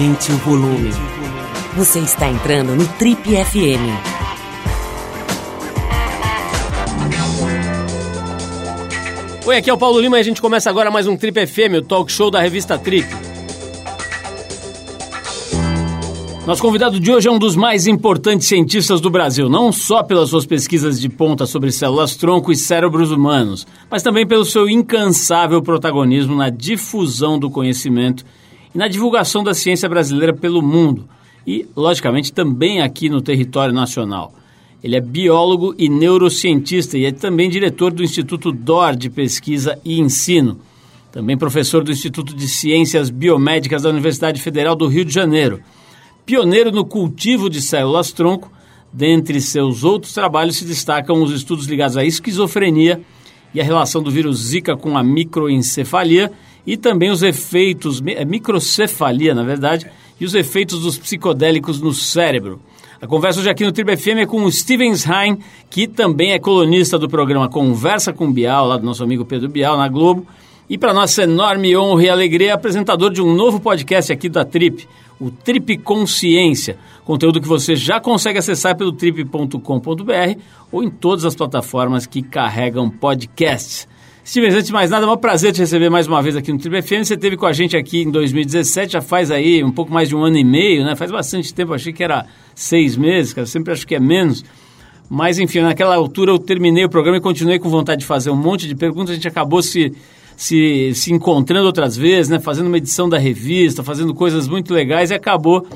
Aumente o volume. Você está entrando no Trip FM. Oi, aqui é o Paulo Lima e a gente começa agora mais um Trip FM, o talk show da revista Trip. Nosso convidado de hoje é um dos mais importantes cientistas do Brasil, não só pelas suas pesquisas de ponta sobre células-tronco e cérebros humanos, mas também pelo seu incansável protagonismo na difusão do conhecimento e na divulgação da ciência brasileira pelo mundo e, logicamente, também aqui no território nacional. Ele é biólogo e neurocientista e é também diretor do Instituto DOR de Pesquisa e Ensino. Também professor do Instituto de Ciências Biomédicas da Universidade Federal do Rio de Janeiro Pioneiro no cultivo de células-tronco, dentre seus outros trabalhos se destacam os estudos ligados à esquizofrenia e a relação do vírus Zika com a microencefalia e também os efeitos, é microcefalia na verdade, e os efeitos dos psicodélicos no cérebro. A conversa hoje aqui no Tribo FM é com o Steven Hein, que também é colunista do programa Conversa com Bial, lá do nosso amigo Pedro Bial, na Globo. E para nossa enorme honra e alegria, é apresentador de um novo podcast aqui da Trip, o Trip Consciência, conteúdo que você já consegue acessar pelo trip.com.br ou em todas as plataformas que carregam podcasts. Steven, antes de mais nada, é um prazer te receber mais uma vez aqui no Trip FM. Você esteve com a gente aqui em 2017, já faz aí um pouco mais de um ano e meio, né? Faz bastante tempo, achei que era seis meses, cara, sempre acho que é menos. Mas, enfim, naquela altura eu terminei o programa e continuei com vontade de fazer um monte de perguntas. A gente acabou se se, se encontrando outras vezes, né, fazendo uma edição da revista, fazendo coisas muito legais e acabou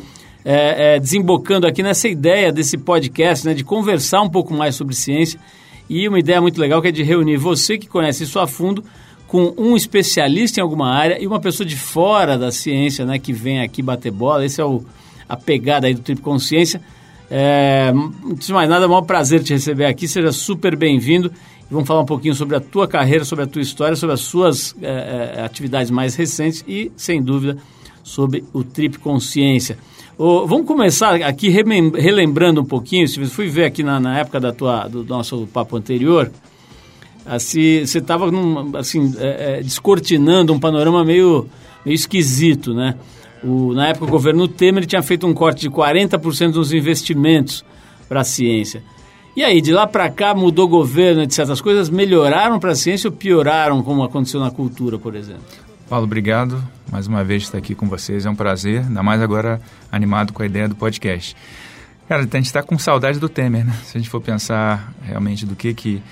é, é, desembocando aqui nessa ideia desse podcast, né, de conversar um pouco mais sobre ciência e uma ideia muito legal que é de reunir você que conhece isso a fundo com um especialista em alguma área e uma pessoa de fora da ciência, né, que vem aqui bater bola. Esse é o, a pegada aí do Trip Consciência. É, antes de mais nada, é um maior prazer te receber aqui. Seja super bem-vindo Vamos falar um pouquinho sobre a tua carreira, sobre a tua história, sobre as suas é, atividades mais recentes e, sem dúvida, sobre o Trip Consciência. Oh, vamos começar aqui relembrando um pouquinho, se fui ver aqui na, na, época da tua, do nosso papo anterior, assim, você estava assim, é, é, descortinando um panorama meio, meio esquisito, né? O, na época o governo Temer tinha feito um corte de 40% dos investimentos para a ciência. E aí, de lá para cá, mudou governo, etc. As coisas melhoraram para a ciência ou pioraram, como aconteceu na cultura, por exemplo? Paulo, obrigado. Mais uma vez estar aqui com vocês. É um prazer, ainda mais agora animado com a ideia do podcast. Cara, a gente está com saudade do Temer, né? Se a gente for pensar realmente do que que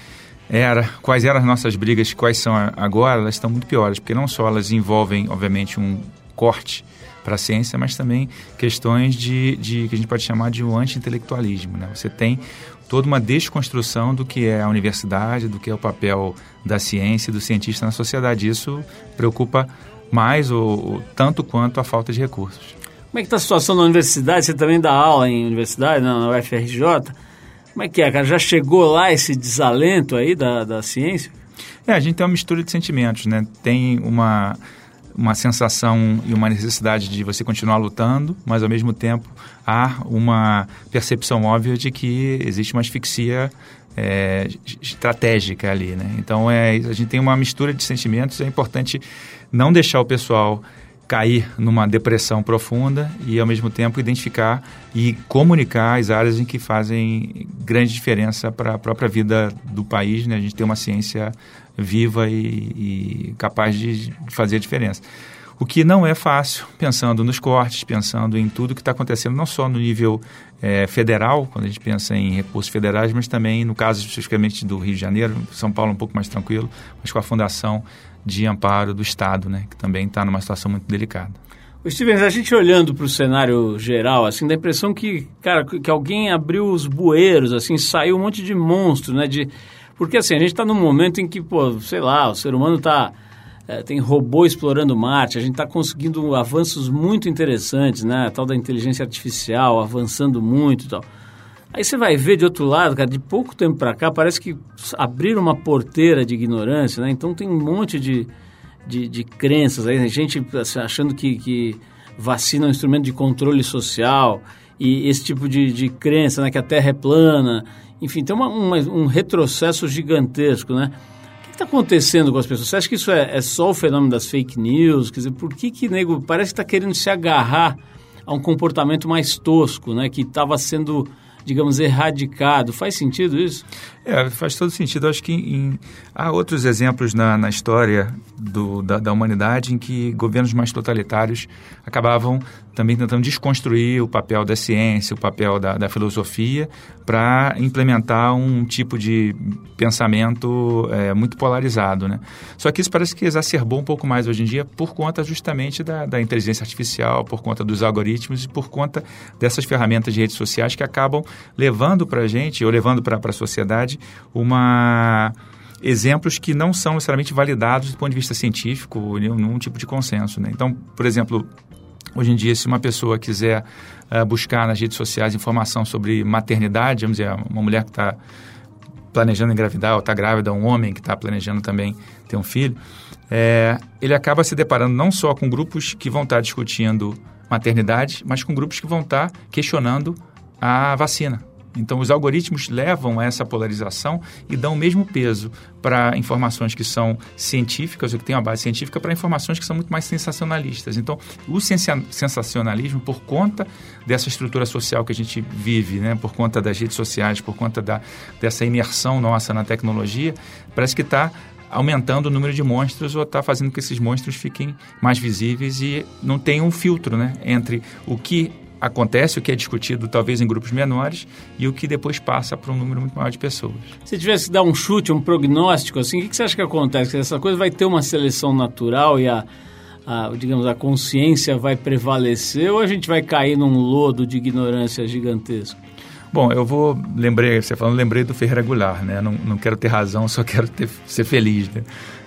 era, quais eram as nossas brigas, quais são agora, elas estão muito piores, porque não só elas envolvem, obviamente, um corte para a ciência, mas também questões de, de que a gente pode chamar de um anti-intelectualismo. Né? Você tem toda uma desconstrução do que é a universidade, do que é o papel da ciência e do cientista na sociedade. Isso preocupa mais ou, tanto quanto a falta de recursos. Como é que está a situação na universidade? Você também dá aula em universidade, na UFRJ. Como é que é, cara? Já chegou lá esse desalento aí da, da ciência? É, a gente tem uma mistura de sentimentos, né? Tem uma uma sensação e uma necessidade de você continuar lutando, mas ao mesmo tempo há uma percepção óbvia de que existe uma asfixia é, estratégica ali, né? Então é, a gente tem uma mistura de sentimentos. É importante não deixar o pessoal cair numa depressão profunda e ao mesmo tempo identificar e comunicar as áreas em que fazem grande diferença para a própria vida do país. Né? A gente tem uma ciência viva e, e capaz de fazer a diferença. O que não é fácil, pensando nos cortes, pensando em tudo que está acontecendo, não só no nível é, federal, quando a gente pensa em recursos federais, mas também no caso especificamente do Rio de Janeiro, São Paulo um pouco mais tranquilo, mas com a Fundação de Amparo do Estado, né, que também está numa situação muito delicada. O Stevens, a gente olhando para o cenário geral, assim, dá a impressão que, cara, que alguém abriu os bueiros, assim, saiu um monte de monstro, né, de porque assim, a gente está num momento em que, pô, sei lá, o ser humano está é, tem robô explorando Marte, a gente está conseguindo avanços muito interessantes, né? A tal da inteligência artificial avançando muito e tal. Aí você vai ver de outro lado, cara, de pouco tempo para cá, parece que abriram uma porteira de ignorância, né? Então tem um monte de, de, de crenças aí, gente assim, achando que, que vacina é um instrumento de controle social e esse tipo de, de crença, né? Que a Terra é plana enfim, tem uma, uma, um retrocesso gigantesco, né? O que está acontecendo com as pessoas? Você acha que isso é, é, só o fenômeno das fake news? Quer dizer, por que que nego parece que está querendo se agarrar a um comportamento mais tosco, né? Que estava sendo digamos, erradicado. Faz sentido isso? É, faz todo sentido. Acho que em, há outros exemplos na, na história do, da, da, humanidade em que governos mais totalitários acabavam também tentando desconstruir o papel da ciência, o papel da, da filosofia, para implementar um tipo de pensamento é, muito polarizado. Né? Só que isso parece que exacerbou um pouco mais hoje em dia por conta justamente da, da inteligência artificial, por conta dos algoritmos e por conta dessas ferramentas de redes sociais que acabam levando para a gente, ou levando para a sociedade, uma exemplos que não são necessariamente validados do ponto de vista científico ou nenhum tipo de consenso. Né? Então, por exemplo, hoje em dia, se uma pessoa quiser uh, buscar nas redes sociais informação sobre maternidade, vamos dizer, uma mulher que está planejando engravidar ou está grávida, um homem que está planejando também ter um filho, é, ele acaba se deparando não só com grupos que vão estar tá discutindo maternidade, mas com grupos que vão estar tá questionando a vacina. Então, os algoritmos levam a essa polarização e dão o mesmo peso para informações que são científicas, ou que têm uma base científica, para informações que são muito mais sensacionalistas. Então, o sensacionalismo, por conta dessa estrutura social que a gente vive, né, por conta das redes sociais, por conta da, dessa imersão nossa na tecnologia, parece que está aumentando o número de monstros ou está fazendo com que esses monstros fiquem mais visíveis e não tem um filtro né, entre o que acontece, o que é discutido talvez em grupos menores e o que depois passa para um número muito maior de pessoas. Se tivesse que dar um chute, um prognóstico, assim, o que você acha que acontece? Essa coisa vai ter uma seleção natural e a, a, digamos, a consciência vai prevalecer ou a gente vai cair num lodo de ignorância gigantesco? Bom, eu vou, lembrei, você falando, lembrei do Ferreira Goulart, né? Não, não quero ter razão, só quero ter, ser feliz, né?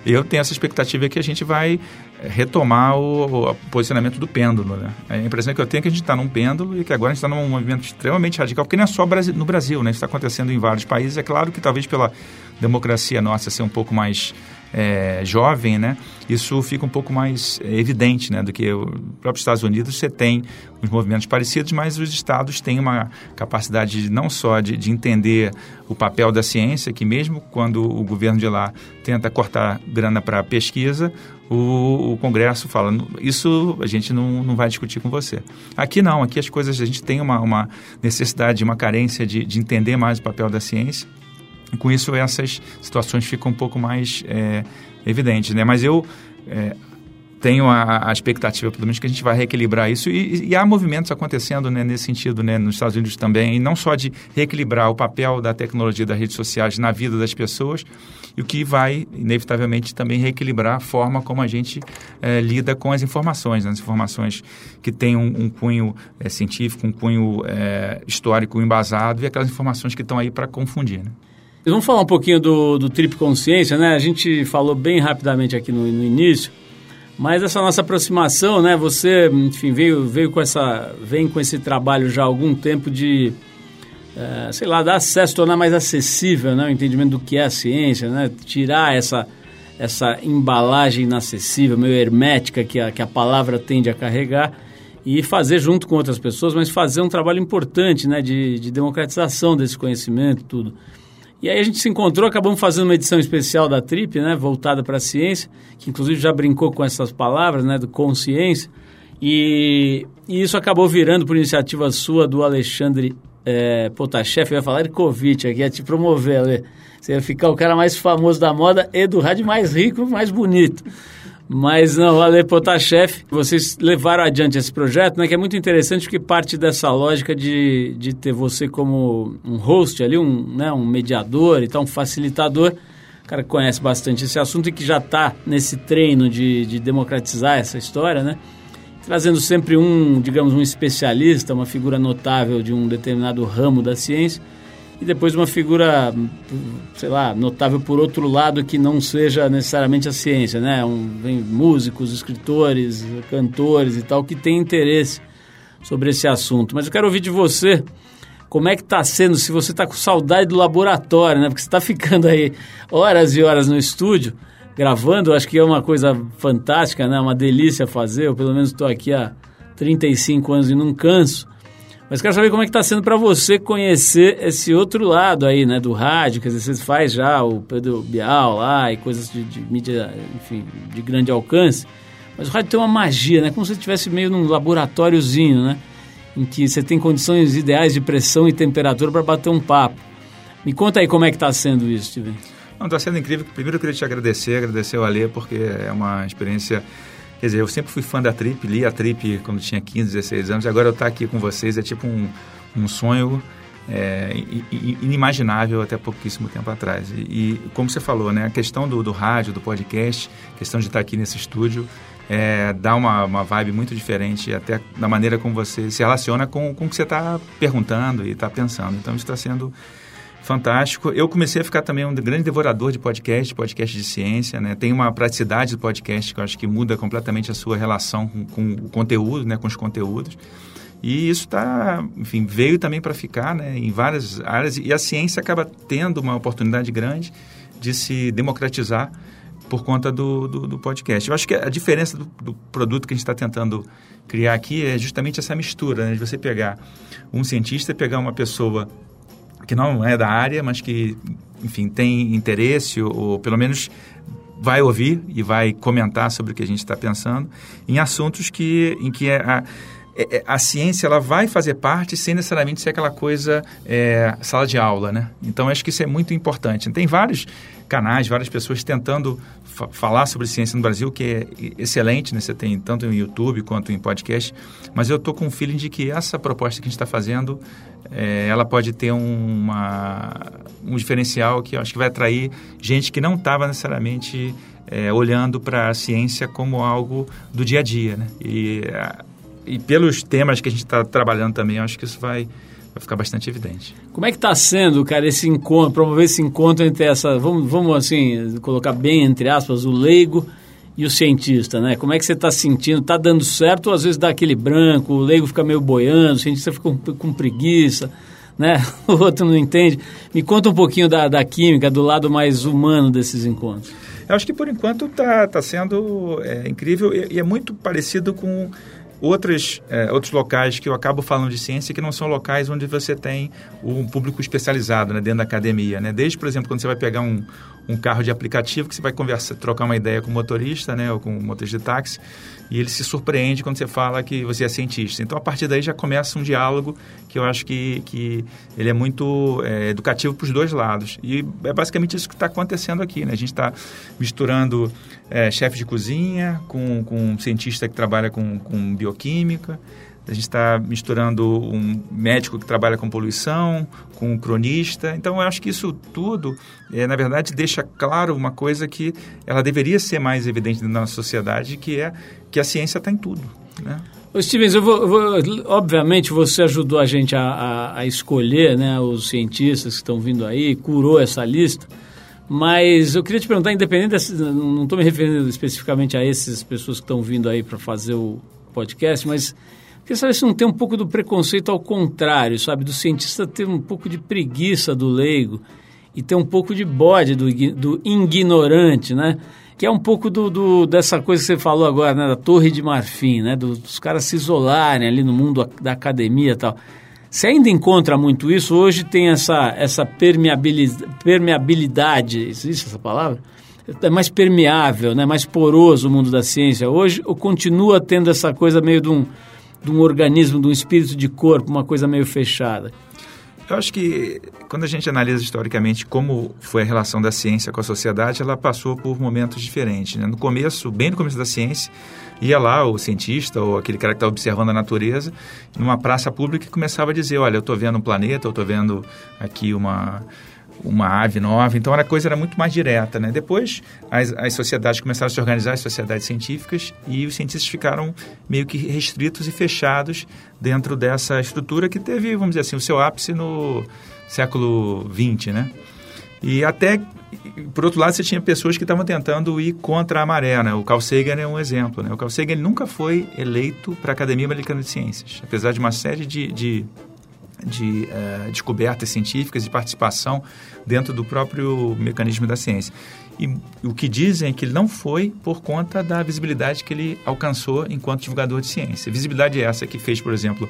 Eu tenho essa expectativa que a gente vai retomar o, o posicionamento do pêndulo, né? A impressão que eu tenho é que a gente está num pêndulo e que agora a gente está num movimento extremamente radical, porque não é só no Brasil, né? Isso está acontecendo em vários países. É claro que talvez pela democracia nossa ser um pouco mais é, jovem, né, isso fica um pouco mais é, evidente né, do que os próprios Estados Unidos. Você tem uns movimentos parecidos, mas os estados têm uma capacidade de, não só de, de, entender o papel da ciência, que mesmo quando o governo de lá tenta cortar grana para pesquisa, o, o, Congresso fala, isso a gente não, não vai discutir com você. Aqui não, aqui as coisas, a gente tem uma, uma necessidade, uma carência de, de entender mais o papel da ciência com isso, essas situações ficam um pouco mais é, evidentes. Né? Mas eu é, tenho a, a, expectativa, pelo menos, que a gente vai reequilibrar isso. E, e há movimentos acontecendo né, nesse sentido né, nos Estados Unidos também, e não só de reequilibrar o papel da tecnologia das redes sociais na vida das pessoas, e o que vai, inevitavelmente, também reequilibrar a forma como a gente é, lida com as informações, né, as informações que têm um, um cunho é, científico, um cunho é, histórico embasado, e aquelas informações que estão aí para confundir. Né? Vamos falar um pouquinho do, do Trip Consciência, né? A gente falou bem rapidamente aqui no, no início, mas essa nossa aproximação, né? Você, enfim, veio, veio com essa, vem com esse trabalho já há algum tempo de, é, sei lá, dar acesso, tornar mais acessível, né? O entendimento do que é a ciência, né? Tirar essa, essa embalagem inacessível, meio hermética que a, que a palavra tende a carregar e fazer junto com outras pessoas, mas fazer um trabalho importante, né? De, de democratização desse conhecimento, tudo. E aí a gente se encontrou, acabamos fazendo uma edição especial da Trip, né, voltada para a ciência, que inclusive já brincou com essas palavras, né, do consciência. E, e isso acabou virando por iniciativa sua do Alexandre é, Potashev, eu ia falar Covid aqui, ia te promover, Ale. Você ia ficar o cara mais famoso da moda e do rádio mais rico, mais bonito. Mas não, Ale Potashev, vocês levaram adiante esse projeto, né, que é muito interessante porque parte dessa lógica de, de ter você como um host ali, um, né, um mediador e tal, um facilitador, cara que conhece bastante esse assunto e que já está nesse treino de, de democratizar essa história, né? Trazendo sempre um, digamos, um especialista, uma figura notável de um determinado ramo da ciência e depois uma figura, sei lá, notável por outro lado que não seja necessariamente a ciência, né? Um, vem músicos, escritores, cantores e tal que têm interesse sobre esse assunto. Mas eu quero ouvir de você como é que está sendo, se você está com saudade do laboratório, né? Porque você está ficando aí horas e horas no estúdio gravando, acho que é uma coisa fantástica, né? Uma delícia fazer, eu pelo menos estou aqui há 35 anos e não canso. Mas quero saber como é que está sendo para você conhecer esse outro lado aí, né, do rádio, quer dizer, você faz já o Pedro Bial lá e coisas de, de mídia, enfim, de grande alcance. Mas o rádio tem uma magia, né? Como se estivesse meio num laboratóriozinho, né? Em que você tem condições ideais de pressão e temperatura para bater um papo. Me conta aí como é que está sendo isso, Steven. Não, está sendo incrível. Primeiro eu queria te agradecer, agradecer ao Alê, porque é uma experiência... Quer dizer, eu sempre fui fã da Trip, li a Trip quando tinha 15, 16 anos, agora eu estar aqui com vocês é tipo um, um sonho é, inimaginável até pouquíssimo tempo atrás. E, e, como você falou, né, a questão do, do rádio, do podcast, questão de estar aqui nesse estúdio, é, dá uma, uma vibe muito diferente, até da maneira como você se relaciona com, com o que você está perguntando e está pensando. Então, isso está sendo fantástico. Eu comecei a ficar também um grande devorador de podcast, podcast de ciência, né? Tem uma praticidade do podcast que eu acho que muda completamente a sua relação com, com o conteúdo, né? Com os conteúdos. E isso está, enfim, veio também para ficar né, em várias áreas e a ciência acaba tendo uma oportunidade grande de se democratizar por conta do, do, do podcast. Eu acho que a diferença do, do produto que a gente está tentando criar aqui é justamente essa mistura, né, de você pegar um cientista pegar uma pessoa que não é da área, mas que, enfim, tem interesse ou, ou pelo menos vai ouvir e vai comentar sobre o que a gente está pensando em assuntos que, em que é a, é, é, a ciência ela vai fazer parte sem necessariamente ser aquela coisa é, sala de aula, né? Então acho que isso é muito importante. Tem vários canais, várias pessoas tentando fa falar sobre ciência no Brasil, que é excelente, né? Você tem tanto no YouTube quanto em podcast. Mas eu estou com o feeling de que essa proposta que a gente está fazendo, é, ela pode ter uma, um diferencial que eu acho que vai atrair gente que não estava necessariamente é, olhando para a ciência como algo do dia a dia, né? E e pelos temas que a gente está trabalhando também, acho que isso vai, vai ficar bastante evidente. Como é que está sendo, cara, esse encontro, promover esse encontro entre essa, vamos, vamos assim, colocar bem entre aspas, o leigo e o cientista, né? Como é que você está sentindo? Está dando certo ou às vezes dá aquele branco, o leigo fica meio boiando, o cientista fica com, com preguiça, né? O outro não entende. Me conta um pouquinho da, da química, do lado mais humano desses encontros. Eu acho que por enquanto está tá sendo é, incrível e, e é muito parecido com outros, é, outros locais que eu acabo falando de ciência que não são locais onde você tem um público especializado né, dentro da academia. Né? Desde, por exemplo, quando você vai pegar um, um carro de aplicativo que você vai conversar, trocar uma ideia com o motorista né, ou com o motorista de táxi e ele se surpreende quando você fala que você é cientista. Então, a partir daí já começa um diálogo que eu acho que, que ele é muito é, educativo para os dois lados. E é basicamente isso que está acontecendo aqui. Né? A gente está misturando é, chefe de cozinha com, com um cientista que trabalha com, com bioquímica, a gente está misturando um médico que trabalha com poluição, com um cronista. Então, eu acho que isso tudo, é, na verdade, deixa claro uma coisa que ela deveria ser mais evidente na nossa sociedade, que é que a ciência está em tudo. Né? Ô Stevens, eu vou, eu vou, obviamente você ajudou a gente a, a, a escolher né, os cientistas que estão vindo aí, curou essa lista. Mas eu queria te perguntar, independente, desse, não estou me referindo especificamente a essas pessoas que estão vindo aí para fazer o podcast, mas queria saber se não tem um pouco do preconceito ao contrário, sabe? Do cientista ter um pouco de preguiça do leigo e ter um pouco de bode do, do ignorante, né? Que é um pouco do, do, dessa coisa que você falou agora, né? Da torre de marfim, né? Do, dos caras se isolarem ali no mundo da academia e tal. Você ainda encontra muito isso? Hoje tem essa, essa permeabilidade, permeabilidade, existe essa palavra? É mais permeável, né? mais poroso o mundo da ciência. Hoje ou continua tendo essa coisa meio de um, de um organismo, de um espírito de corpo, uma coisa meio fechada? Eu acho que quando a gente analisa historicamente como foi a relação da ciência com a sociedade, ela passou por momentos diferentes. Né? No começo, bem no começo da ciência, ia lá o cientista ou aquele cara que está observando a natureza numa praça pública e começava a dizer, olha, eu estou vendo um planeta, eu estou vendo aqui uma uma ave nova, então a coisa era muito mais direta. Né? Depois, as, as sociedades começaram a se organizar, as sociedades científicas, e os cientistas ficaram meio que restritos e fechados dentro dessa estrutura que teve, vamos dizer assim, o seu ápice no século XX, né? E até, por outro lado, você tinha pessoas que estavam tentando ir contra a maré, né? O Carl Sagan é um exemplo, né? O Carl Sagan nunca foi eleito para a Academia Americana de Ciências, apesar de uma série de, de, de uh, descobertas científicas e participação dentro do próprio mecanismo da ciência. E o que dizem é que ele não foi por conta da visibilidade que ele alcançou enquanto divulgador de ciência. Visibilidade é essa que fez, por exemplo,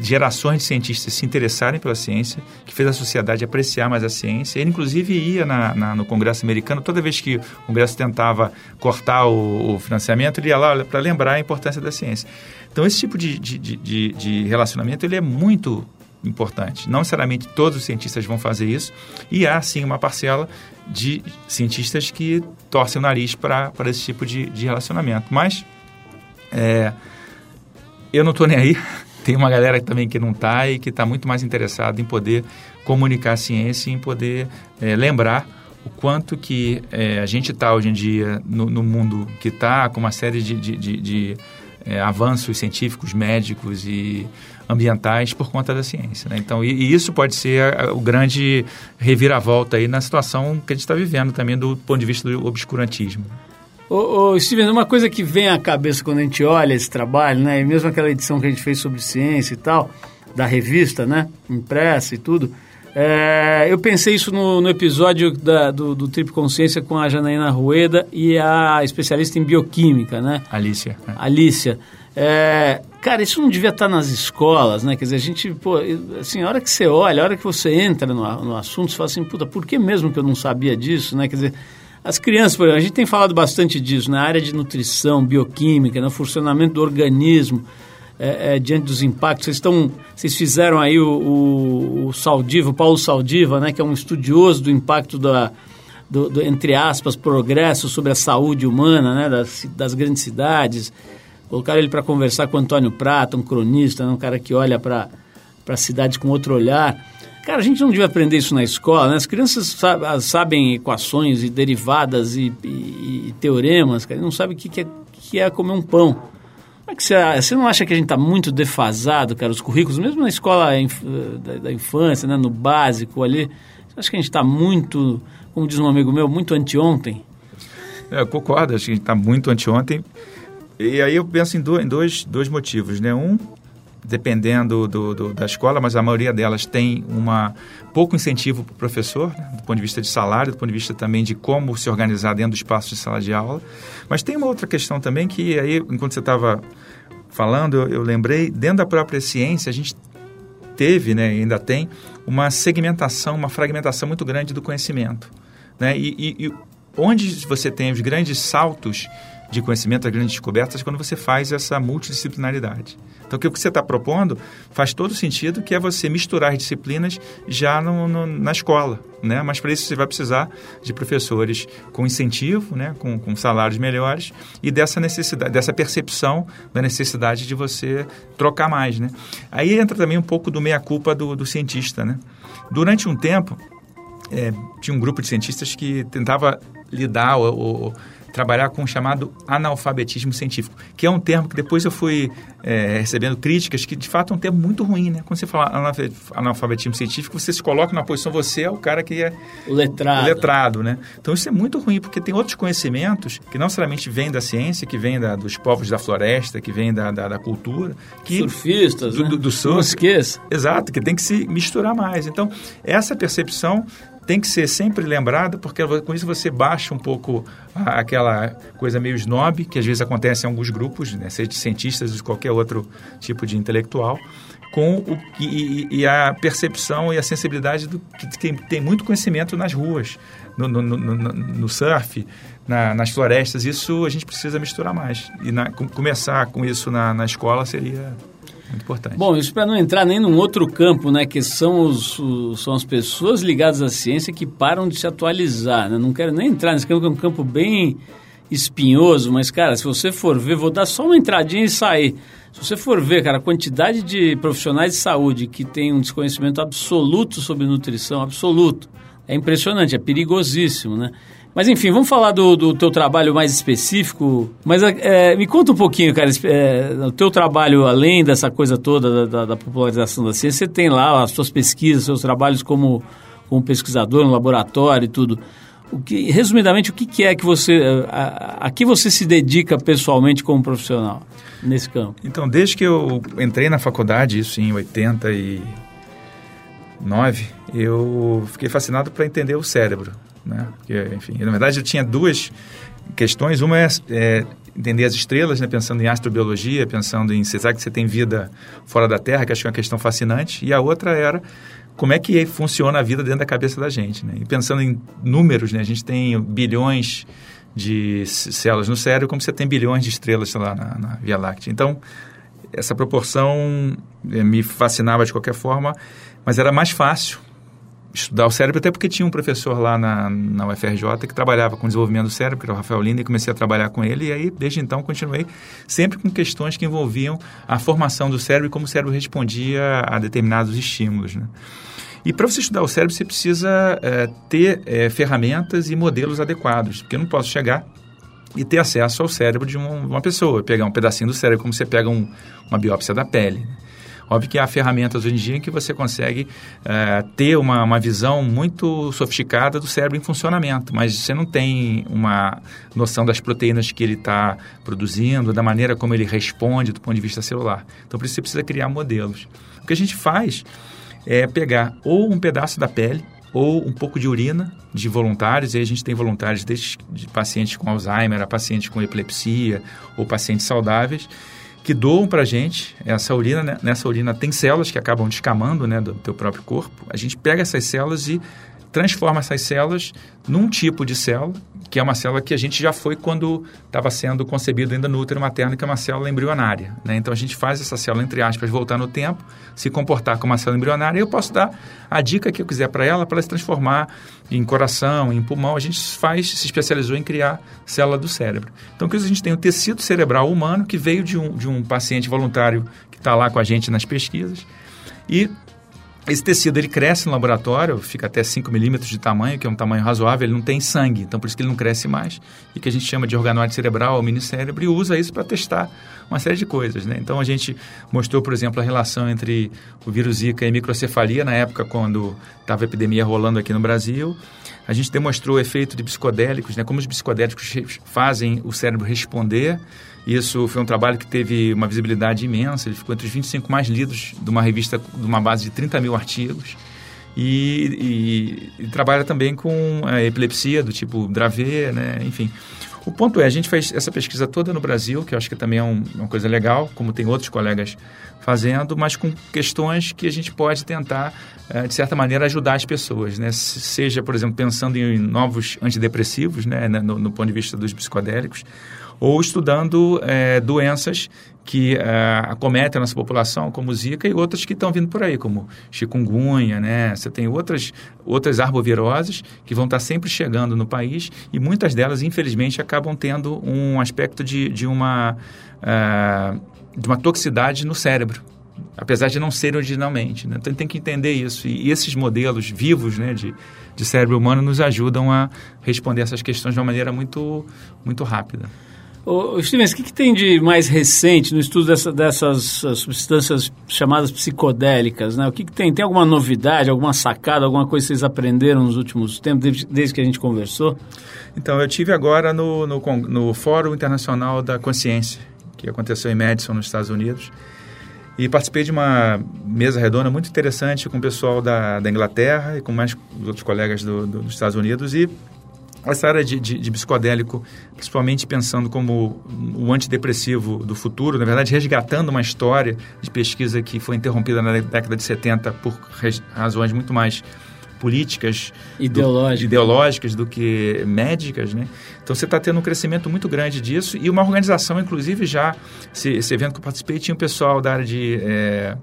gerações de cientistas se interessarem pela ciência, que fez a sociedade apreciar mais a ciência. Ele, inclusive, ia na, na, no Congresso americano, toda vez que o Congresso tentava cortar o, o financiamento, ele ia lá para lembrar a importância da ciência. Então, esse tipo de, de, de, de relacionamento ele é muito importante. Não necessariamente todos os cientistas vão fazer isso, e há, sim, uma parcela de cientistas que torcem o nariz para esse tipo de, de relacionamento. Mas, é, eu não estou nem aí tem uma galera também que não está e que está muito mais interessada em poder comunicar a ciência e em poder é, lembrar o quanto que é, a gente está hoje em dia no, no mundo que está com uma série de, de, de, de é, avanços científicos, médicos e ambientais por conta da ciência. Né? Então, e, e, isso pode ser a, o grande reviravolta aí na situação que a gente está vivendo também do ponto de vista do obscurantismo. Ô, ô, Steven, uma coisa que vem à cabeça quando a gente olha esse trabalho, né, e mesmo aquela edição que a gente fez sobre ciência e tal, da revista, né, impressa e tudo, é, eu pensei isso no, no episódio da, do, do Trip Consciência com a Janaína Rueda e a especialista em bioquímica, né? Alicia. Né? Alicia. É, cara, isso não devia estar nas escolas, né? Quer dizer, a gente, pô, assim, a hora que você olha, a hora que você entra no, no assunto, você fala assim, puta, por que mesmo que eu não sabia disso, né? Quer dizer, as crianças, por exemplo, a gente tem falado bastante disso na área de nutrição, bioquímica, no funcionamento do organismo, é, é, diante dos impactos. Vocês, estão, vocês fizeram aí o, o, o Saldiva, o Paulo Saldiva, né, que é um estudioso do impacto da, do, do, entre aspas, progresso sobre a saúde humana né, das, das grandes cidades. Colocaram ele para conversar com o Antônio Prata, um cronista, né, um cara que olha para cidades com outro olhar. Cara, a gente não devia aprender isso na escola, né? As crianças sabem equações e derivadas e, e, e teoremas, cara, não sabem o que, que, é, que é comer um pão. É que você, você não acha que a gente está muito defasado, cara, os currículos, mesmo na escola da, da infância, né, no básico ali, você acha que a gente está muito, como diz um amigo meu, muito anteontem? É, eu concordo, acho que a gente está muito anteontem. E aí eu penso em, em dois, dois motivos, né? Um, dependendo do, do, da escola, mas a maioria delas tem uma pouco incentivo para o professor, né, do ponto de vista de salário, do ponto de vista também de como se organizar dentro do espaço de sala de aula. Mas tem uma outra questão também que aí, enquanto você estava falando, eu, eu, lembrei, dentro da própria ciência, a gente teve, né, ainda tem, uma segmentação, uma fragmentação muito grande do conhecimento. Né? E, e, e onde você tem os grandes saltos de conhecimento, as grandes descobertas, quando você faz essa multidisciplinaridade. Então, o que você está propondo faz todo sentido, que é você misturar as disciplinas já no, no, na escola, né? Mas para isso você vai precisar de professores com incentivo, né? Com, com, salários melhores e dessa necessidade, dessa percepção da necessidade de você trocar mais, né? Aí entra também um pouco do meia-culpa do, do cientista, né? Durante um tempo, é, tinha um grupo de cientistas que tentava lidar ou, ou trabalhar com o chamado analfabetismo científico, que é um termo que depois eu fui é, recebendo críticas, que de fato é um termo muito ruim, né? Quando você fala analfabetismo científico, você se coloca na posição, você é o cara que é o letrado. o letrado, né? Então isso é muito ruim, porque tem outros conhecimentos que não necessariamente vêm da ciência, que vêm dos povos da floresta, que vêm da, da, da cultura. Que, Surfistas, do, né? do, do surf. Não esqueça. Exato, que tem que se misturar mais. Então, essa percepção tem que ser sempre lembrado, porque com isso você baixa um pouco aquela coisa meio snob, que às vezes acontece em alguns grupos, né, seja de cientistas ou de qualquer outro tipo de intelectual, com o, e, e a percepção e a sensibilidade do que tem, tem muito conhecimento nas ruas, no, no, no, no surf, na, nas florestas. Isso a gente precisa misturar mais. E na, começar com isso na, na escola seria muito importante. Bom, isso para não entrar nem num outro campo, né, que são, os, os, são as pessoas ligadas à ciência que param de se atualizar, né? Não quero nem entrar nesse campo, que é um campo bem espinhoso, mas, cara, se você for ver, vou dar só uma entradinha e sair. Se você for ver, cara, a quantidade de profissionais de saúde que tem um desconhecimento absoluto sobre nutrição, absoluto, é impressionante, é perigosíssimo, né? Mas enfim, vamos falar do, do teu trabalho mais específico. Mas é, me conta um pouquinho, cara, é, o teu trabalho, além dessa coisa toda da, da, da, popularização da ciência, você tem lá as suas pesquisas, seus trabalhos como, como pesquisador no laboratório e tudo. O que, resumidamente, o que, que é que você. A, a, que você se dedica pessoalmente como profissional nesse campo? Então, desde que eu entrei na faculdade, isso em 89, eu fiquei fascinado para entender o cérebro. Né? Porque, enfim, na verdade eu tinha duas questões. Uma é, é entender as estrelas, né? pensando em astrobiologia, pensando em será que você tem vida fora da Terra, que acho que é uma questão fascinante. E a outra era como é que funciona a vida dentro da cabeça da gente. Né? E pensando em números, né? a gente tem bilhões de células no cérebro, como você tem bilhões de estrelas lá na, na Via Láctea. Então, essa proporção eh, me fascinava de qualquer forma, mas era mais fácil estudar o cérebro, até porque tinha um professor lá na, na UFRJ que trabalhava com desenvolvimento do cérebro, que era o Rafael Linda, e comecei a trabalhar com ele, e aí, desde então, continuei sempre com questões que envolviam a formação do cérebro e como o cérebro respondia a determinados estímulos, né? E para você estudar o cérebro, você precisa é, ter é, ferramentas e modelos adequados, porque eu não posso chegar e ter acesso ao cérebro de uma, uma pessoa, pegar um pedacinho do cérebro, como você pega um, uma biópsia da pele. Né? Óbvio que há ferramentas hoje em dia que você consegue é, ter uma, uma visão muito sofisticada do cérebro em funcionamento, mas você não tem uma noção das proteínas que ele está produzindo, da maneira como ele responde do ponto de vista celular. Então, por isso você precisa criar modelos. O que a gente faz é pegar ou um pedaço da pele ou um pouco de urina de voluntários, e aí a gente tem voluntários desde de pacientes com Alzheimer a pacientes com epilepsia ou pacientes saudáveis, que doam para a gente essa urina. Né? Nessa urina tem células que acabam descamando né, do teu próprio corpo. A gente pega essas células e transforma essas células num tipo de célula, que é uma célula que a gente já foi quando estava sendo concebido ainda no útero materno, que é uma célula embrionária. Né? Então a gente faz essa célula, entre aspas, voltar no tempo, se comportar como uma célula embrionária, eu posso dar a dica que eu quiser para ela, para ela se transformar em coração, em pulmão. A gente faz, se especializou em criar célula do cérebro. Então, que a gente tem o tecido cerebral humano, que veio de um, de um paciente voluntário que está lá com a gente nas pesquisas, e esse tecido ele cresce no laboratório, fica até 5 milímetros de tamanho, que é um tamanho razoável, ele não tem sangue, então por isso que ele não cresce mais, e que a gente chama de organoide cerebral ou minicérebro, e usa isso para testar uma série de coisas. Né? Então a gente mostrou, por exemplo, a relação entre o vírus Zika e microcefalia, na época quando estava a epidemia rolando aqui no Brasil. A gente demonstrou o efeito de psicodélicos, né? como os psicodélicos fazem o cérebro responder isso foi um trabalho que teve uma visibilidade imensa. Ele ficou entre os 25 mais lidos de uma revista, de uma base de 30 mil artigos. E, e, e trabalha também com a epilepsia do tipo Dravet, né? enfim. O ponto é, a gente fez essa pesquisa toda no Brasil, que eu acho que também é um, uma coisa legal, como tem outros colegas fazendo, mas com questões que a gente pode tentar, eh, de certa maneira, ajudar as pessoas, né? Seja, por exemplo, pensando em novos antidepressivos, né? no, no ponto de vista dos psicodélicos, ou estudando é, doenças que é, acometem a nossa população, como Zika, e outras que estão vindo por aí, como chikungunya, né? Você tem outras, outras arboviroses que vão estar sempre chegando no país e muitas delas, infelizmente, acabam tendo um aspecto de, de, uma, uh, de uma toxicidade no cérebro, apesar de não serem originalmente. Né? Então tem que entender isso. E esses modelos vivos né, de, de cérebro humano nos ajudam a responder essas questões de uma maneira muito, muito rápida. Ô, Stevens, o que, que, tem de mais recente no estudo dessa, dessas ah, substâncias chamadas psicodélicas? Né? O que, que, tem? Tem alguma novidade, alguma sacada, alguma coisa que vocês aprenderam nos últimos tempos, desde, desde que a gente conversou? Então, eu tive agora no, no, no Fórum Internacional da Consciência, que aconteceu em Madison, nos Estados Unidos, e participei de uma mesa redonda muito interessante com o pessoal da, da Inglaterra e com mais outros colegas do, do, dos Estados Unidos e essa área de, de, de, psicodélico, principalmente pensando como o antidepressivo do futuro, na verdade resgatando uma história de pesquisa que foi interrompida na década de 70 por razões muito mais políticas, ideológicas do, ideológicas do que médicas, né? Então você está tendo um crescimento muito grande disso e uma organização, inclusive já esse, esse evento que eu participei tinha um pessoal da área de é,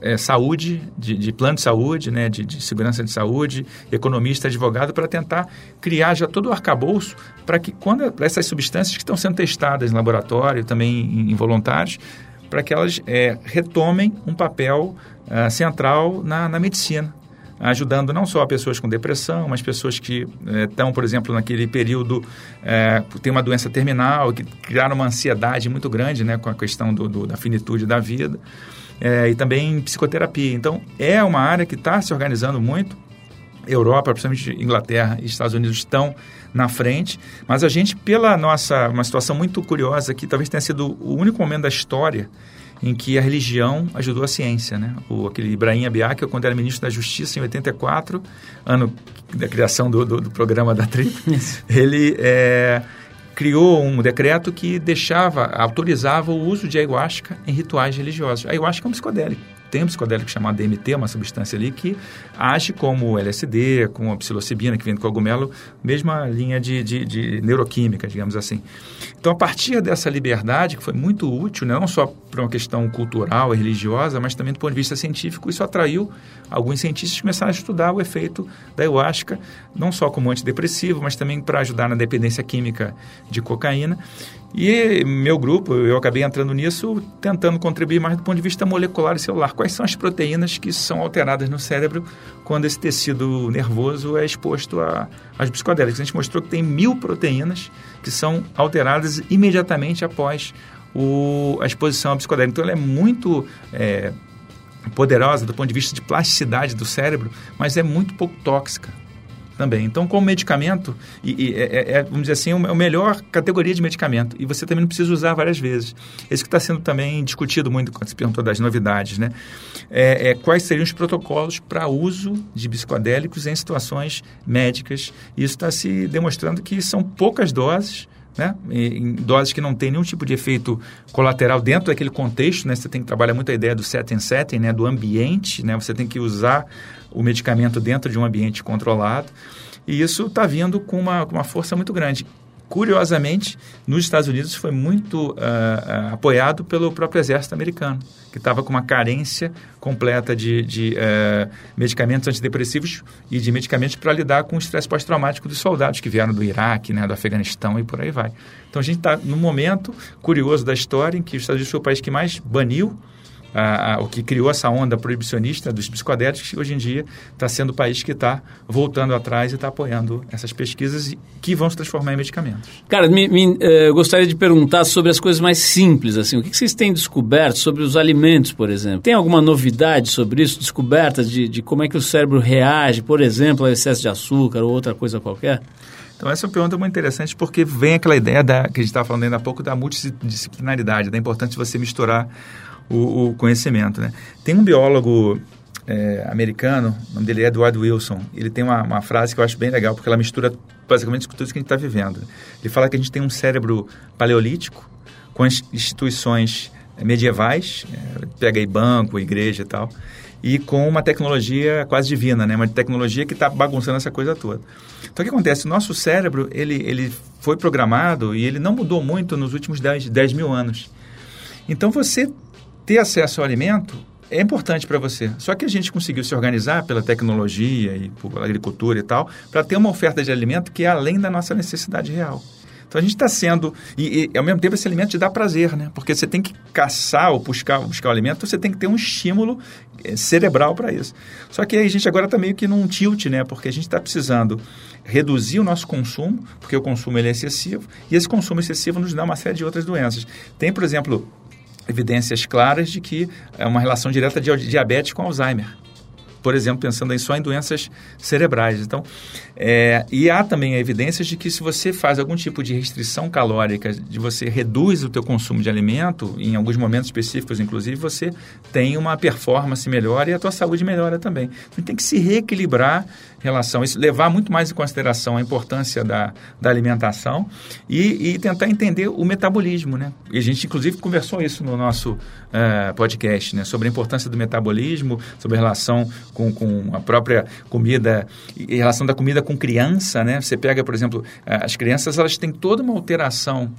é, saúde, de, de, plano de saúde, né, de, de, segurança de saúde, economista, advogado, para tentar criar já todo o arcabouço para que quando essas substâncias que estão sendo testadas em laboratório, também em, em voluntários, para que elas é, retomem um papel uh, central na, na medicina, ajudando não só pessoas com depressão, mas pessoas que estão, é, por exemplo, naquele período, é, tem uma doença terminal, que criaram uma ansiedade muito grande né, com a questão do, do, da finitude da vida é, e também psicoterapia. Então, é uma área que está se organizando muito. Europa, principalmente Inglaterra e Estados Unidos estão na frente, mas a gente, pela nossa uma situação muito curiosa que talvez tenha sido o único momento da história em que a religião ajudou a ciência, né? O, aquele Ibrahim Abiakia, quando era ministro da Justiça em 84, ano da criação do, do, do programa da TRIP, ele é, criou um decreto que deixava, autorizava o uso de ayahuasca em rituais religiosos. A ayahuasca é um psicodélico tem um psicodélico chamado DMT, uma substância ali que age como LSD, como a psilocibina que vem do cogumelo, mesma linha de, de, de, neuroquímica, digamos assim. Então, a partir dessa liberdade, que foi muito útil, né, não só para uma questão cultural e religiosa, mas também do ponto de vista científico, isso atraiu alguns cientistas que começaram a estudar o efeito da ayahuasca, não só como antidepressivo, mas também para ajudar na dependência química de cocaína. E meu grupo, eu acabei entrando nisso tentando contribuir mais do ponto de vista molecular e celular. Quais são as proteínas que são alteradas no cérebro quando esse tecido nervoso é exposto às psicodélicas? A gente mostrou que tem mil proteínas que são alteradas imediatamente após o, a exposição à psicodélica. Então, ela é muito é, poderosa do ponto de vista de plasticidade do cérebro, mas é muito pouco tóxica também. Então, como medicamento, e, e é, é, é vamos dizer assim, é a melhor categoria de medicamento. E você também não precisa usar várias vezes. Isso que está sendo também discutido muito quando se perguntou das novidades, né? É, é, quais seriam os protocolos para uso de psicodélicos em situações médicas. Isso está se demonstrando que são poucas doses, né? em doses que não tem nenhum tipo de efeito colateral dentro daquele contexto, né? Você tem que trabalhar muito a ideia do setting setting, né? Do ambiente, né? Você tem que usar o medicamento dentro de um ambiente controlado. E isso está vindo com uma, com uma força muito grande. Curiosamente, nos Estados Unidos foi muito uh, apoiado pelo próprio exército americano, que estava com uma carência completa de, de uh, medicamentos antidepressivos e de medicamentos para lidar com o estresse pós-traumático dos soldados que vieram do Iraque, né, do Afeganistão e por aí vai. Então a gente está num momento curioso da história em que os Estados Unidos foi o país que mais baniu a, a, o que criou essa onda proibicionista dos psicodélicos, que hoje em dia está sendo o país que está voltando atrás e está apoiando essas pesquisas que vão se transformar em medicamentos. Cara, me, me, eh, gostaria de perguntar sobre as coisas mais simples, assim, o que, que, vocês têm descoberto sobre os alimentos, por exemplo? Tem alguma novidade sobre isso, descobertas de, de como é que o cérebro reage, por exemplo, ao excesso de açúcar ou outra coisa qualquer? Então, essa é pergunta muito interessante porque vem aquela ideia da, que a gente estava falando ainda há pouco da multidisciplinaridade, da importância de você misturar o, o conhecimento. Né? Tem um biólogo é, americano, o nome dele é Edward Wilson. Ele tem uma, uma, frase que eu acho bem legal, porque ela mistura basicamente tudo isso que a gente está vivendo. Ele fala que a gente tem um cérebro paleolítico com as instituições medievais, é, pega aí banco, igreja e tal, e com uma tecnologia quase divina, né? uma tecnologia que está bagunçando essa coisa toda. Então, o que acontece? O nosso cérebro, ele, ele foi programado e ele não mudou muito nos últimos 10, 10 mil anos. Então, você ter acesso ao alimento é importante para você. Só que a gente conseguiu se organizar pela tecnologia e pela agricultura e tal, para ter uma oferta de alimento que é além da nossa necessidade real. Então a gente está sendo. E, e, ao mesmo tempo esse alimento te dá prazer, né? Porque você tem que caçar ou buscar, buscar o alimento, você tem que ter um estímulo eh, cerebral para isso. Só que a gente agora está meio que num tilt, né? Porque a gente está precisando reduzir o nosso consumo, porque o consumo ele é excessivo, e esse consumo excessivo nos dá uma série de outras doenças. Tem, por exemplo, evidências claras de que é uma relação direta de diabetes com Alzheimer por exemplo, pensando aí só em doenças cerebrais. Então, é, e há também evidências de que se você faz algum tipo de restrição calórica, de você reduz o teu consumo de alimento, em alguns momentos específicos, inclusive, você tem uma performance melhor e a tua saúde melhora também. Então, tem que se reequilibrar relação isso, levar muito mais em consideração a importância da, da alimentação e, e tentar entender o metabolismo, né? E a gente, inclusive, conversou isso no nosso uh, podcast, né? Sobre a importância do metabolismo, sobre a relação com, com a própria comida, em relação da comida com criança, né? Você pega, por exemplo, as crianças, elas têm toda uma alteração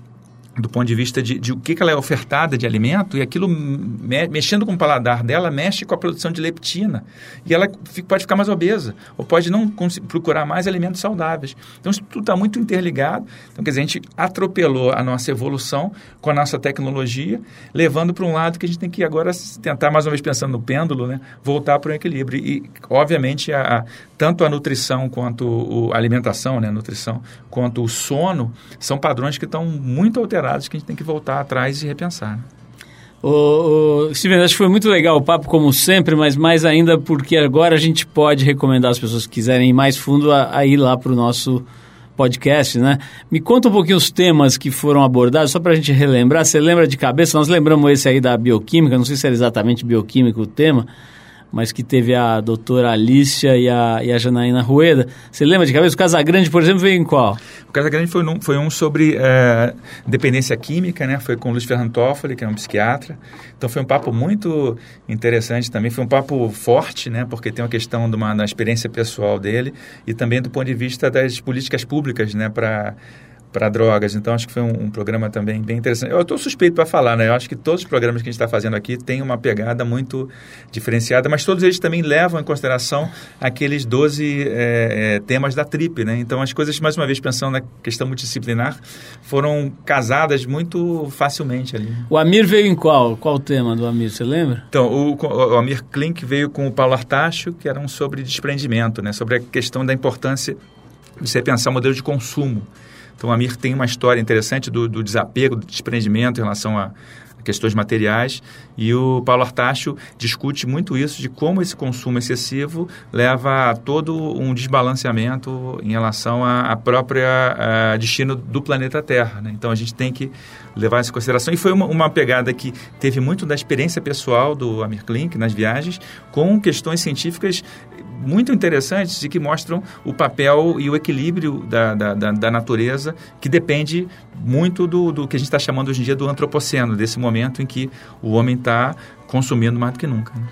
do ponto de vista de, de, o que, ela é ofertada de alimento, e aquilo, me, mexendo com o paladar dela, mexe com a produção de leptina. E ela fica, pode ficar mais obesa, ou pode não procurar mais alimentos saudáveis. Então, isso tudo está muito interligado. Então, quer dizer, a gente atropelou a nossa evolução com a nossa tecnologia, levando para um lado que a gente tem que agora tentar, mais uma vez pensando no pêndulo, né, voltar para o equilíbrio. E, obviamente, a, a, tanto a nutrição quanto a alimentação, né, a nutrição, quanto o sono, são padrões que estão muito alterados que a gente tem que voltar atrás e repensar. Né? O, o, Steven, acho que foi muito legal o papo, como sempre, mas mais ainda porque agora a gente pode recomendar às pessoas que quiserem ir mais fundo a, a ir lá para o nosso podcast, né? Me conta um pouquinho os temas que foram abordados, só para a gente relembrar. Você lembra de cabeça? Nós lembramos esse aí da bioquímica, não sei se era exatamente bioquímica o tema, mas que teve a doutora Alicia e a, e a Janaína Rueda. Você lembra de cabeça? O Casagrande, por exemplo, veio em qual? O Casagrande foi, um, foi um sobre é, dependência química, né? Foi com o Luiz Fernando Toffoli, que é um psiquiatra. Então foi um papo muito interessante também. Foi um papo forte, né? Porque tem uma questão de uma, da experiência pessoal dele e também do ponto de vista das políticas públicas, né? Para para drogas. Então, acho que foi um, um, programa também bem interessante. Eu estou suspeito para falar, né? Eu acho que todos os programas que a gente está fazendo aqui têm uma pegada muito diferenciada, mas todos eles também levam em consideração aqueles 12 é, é, temas da TRIP, né? Então, as coisas, mais uma vez, pensando na questão multidisciplinar, foram casadas muito facilmente ali. O Amir veio em qual? Qual o tema do Amir, você lembra? Então, o, o Amir Klink veio com o Paulo Artacho, que eram sobre desprendimento, né? Sobre a questão da importância de você pensar o modelo de consumo. Então, a Amir tem uma história interessante do, do desapego, do desprendimento em relação a questões materiais e o Paulo Artacho discute muito isso de como esse consumo excessivo leva a todo um desbalanceamento em relação à própria destino do planeta Terra. Né? Então a gente tem que levar isso em consideração. E foi uma, uma, pegada que teve muito da experiência pessoal do Amir Klink nas viagens, com questões científicas muito interessantes e que mostram o papel e o equilíbrio da, da, da, da natureza, que depende muito do, do que a gente está chamando hoje em dia do antropoceno, desse momento em que o homem está consumindo mais do que nunca. Né?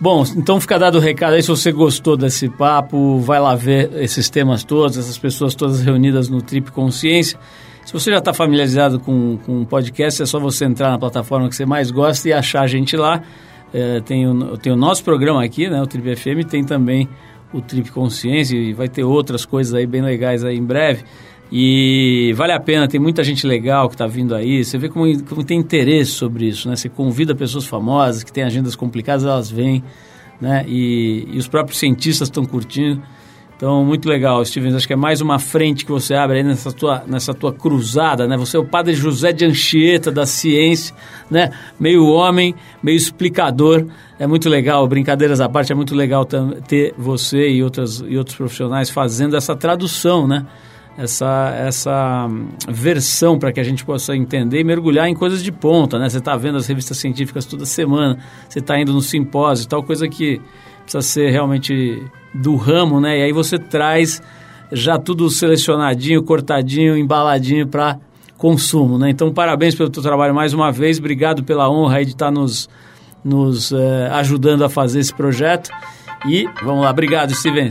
Bom, então fica dado o recado aí, se você gostou desse papo, vai lá ver esses temas todos, essas pessoas todas reunidas no Trip Consciência. Se você já está familiarizado com, com o podcast, é só você entrar na plataforma que você mais gosta e achar a gente lá. É, tem, o, tem o nosso programa aqui, né, o Trip FM, tem também o Trip Consciência e vai ter outras coisas aí bem legais aí em breve. E vale a pena, tem muita gente legal que está vindo aí. Você vê como, como tem interesse sobre isso, né? Você convida pessoas famosas que têm agendas complicadas, elas vêm, né? E, e os próprios cientistas estão curtindo. Então, muito legal, Stevens. Acho que é mais uma frente que você abre aí nessa tua, nessa tua cruzada, né? Você é o padre José de Anchieta da ciência, né? Meio homem, meio explicador. É muito legal, brincadeiras à parte, é muito legal ter você e, outras, e outros profissionais fazendo essa tradução, né? Essa, essa versão para que a gente possa entender e mergulhar em coisas de ponta, né? Você está vendo as revistas científicas toda semana, você está indo no simpósio, tal coisa que precisa ser realmente do ramo, né? E aí você traz já tudo selecionadinho, cortadinho, embaladinho para consumo, né? Então, parabéns pelo teu trabalho mais uma vez, obrigado pela honra de estar tá nos, nos eh, ajudando a fazer esse projeto. E vamos lá, obrigado, Steven.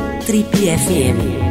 Trip FM.